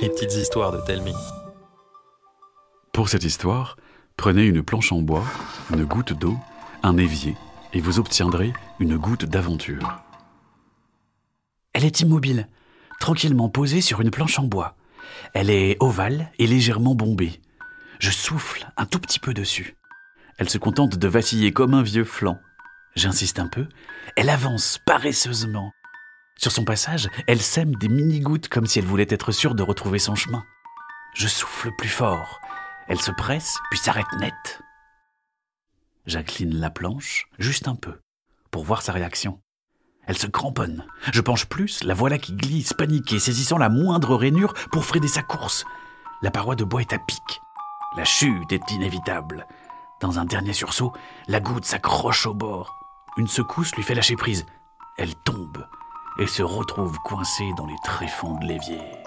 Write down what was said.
Les petites histoires de Telmi. Pour cette histoire, prenez une planche en bois, une goutte d'eau, un évier, et vous obtiendrez une goutte d'aventure. Elle est immobile, tranquillement posée sur une planche en bois. Elle est ovale et légèrement bombée. Je souffle un tout petit peu dessus. Elle se contente de vaciller comme un vieux flanc. J'insiste un peu. Elle avance paresseusement. Sur son passage, elle sème des mini-gouttes comme si elle voulait être sûre de retrouver son chemin. Je souffle plus fort. Elle se presse, puis s'arrête net. J'incline la planche, juste un peu, pour voir sa réaction. Elle se cramponne. Je penche plus, la voilà qui glisse, paniquée, saisissant la moindre rainure pour freiner sa course. La paroi de bois est à pic. La chute est inévitable. Dans un dernier sursaut, la goutte s'accroche au bord. Une secousse lui fait lâcher prise. Elle tombe et se retrouve coincée dans les tréfonds de l'évier.